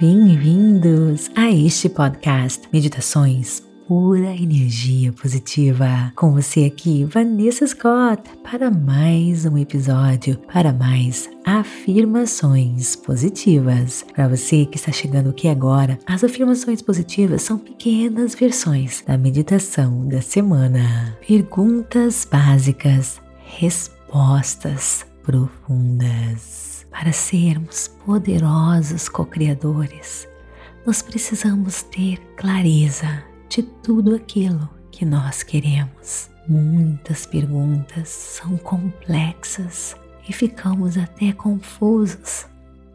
Bem-vindos a este podcast Meditações Pura Energia Positiva. Com você aqui, Vanessa Scott, para mais um episódio, para mais afirmações positivas. Para você que está chegando aqui agora, as afirmações positivas são pequenas versões da meditação da semana. Perguntas básicas, respostas profundas. Para sermos poderosos co-criadores, nós precisamos ter clareza de tudo aquilo que nós queremos. Muitas perguntas são complexas e ficamos até confusos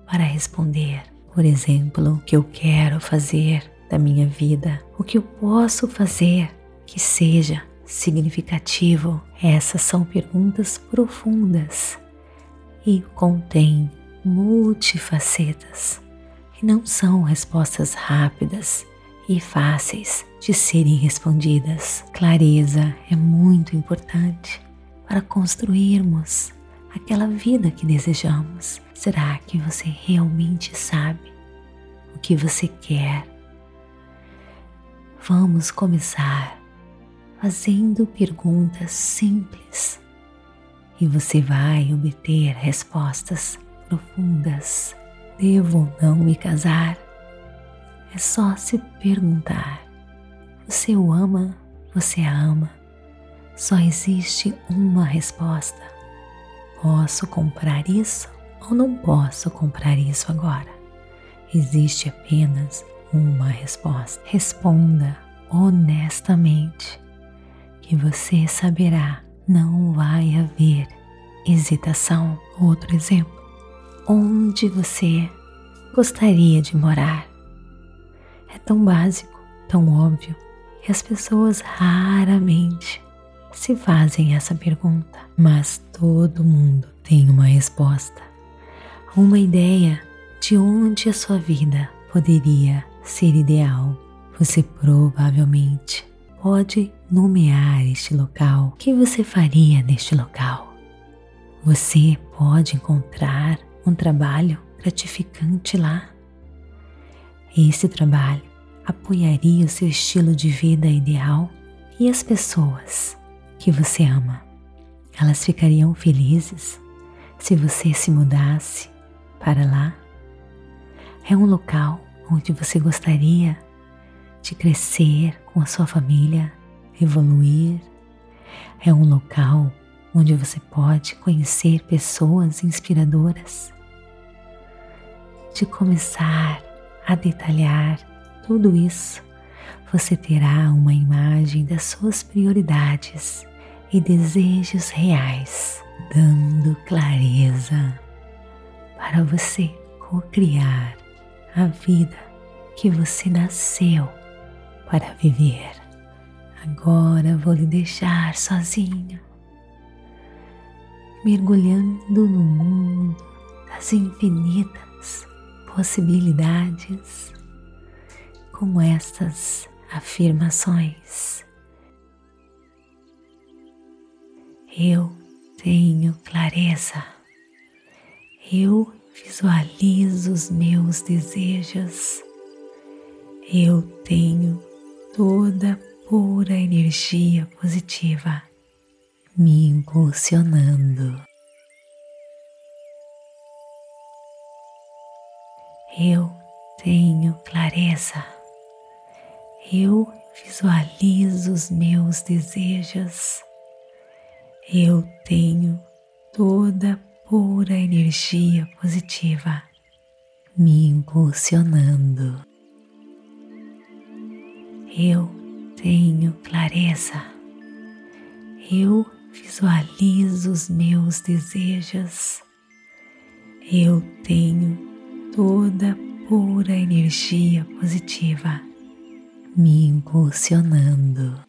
para responder. Por exemplo, o que eu quero fazer da minha vida, o que eu posso fazer que seja significativo. Essas são perguntas profundas e contém multifacetas e não são respostas rápidas e fáceis de serem respondidas. Clareza é muito importante para construirmos aquela vida que desejamos. Será que você realmente sabe o que você quer? Vamos começar fazendo perguntas simples e você vai obter respostas profundas. Devo ou não me casar? É só se perguntar. Você o ama? Você a ama? Só existe uma resposta. Posso comprar isso ou não posso comprar isso agora? Existe apenas uma resposta. Responda honestamente, que você saberá não vai haver hesitação. Outro exemplo: onde você gostaria de morar? É tão básico, tão óbvio, que as pessoas raramente se fazem essa pergunta, mas todo mundo tem uma resposta, uma ideia de onde a sua vida poderia ser ideal. Você provavelmente pode nomear este local. O que você faria neste local? Você pode encontrar um trabalho gratificante lá. Esse trabalho apoiaria o seu estilo de vida ideal e as pessoas que você ama. Elas ficariam felizes se você se mudasse para lá. É um local onde você gostaria de crescer com a sua família, evoluir. É um local onde você pode conhecer pessoas inspiradoras. De começar a detalhar tudo isso, você terá uma imagem das suas prioridades e desejos reais, dando clareza para você co-criar a vida que você nasceu para viver. Agora vou lhe deixar sozinho, mergulhando no mundo das infinitas possibilidades com estas afirmações. Eu tenho clareza. Eu visualizo os meus desejos. Eu tenho toda pura energia positiva me impulsionando. Eu tenho clareza. Eu visualizo os meus desejos. Eu tenho toda pura energia positiva me impulsionando. Eu tenho clareza. Eu visualizo os meus desejos. Eu tenho toda pura energia positiva me impulsionando.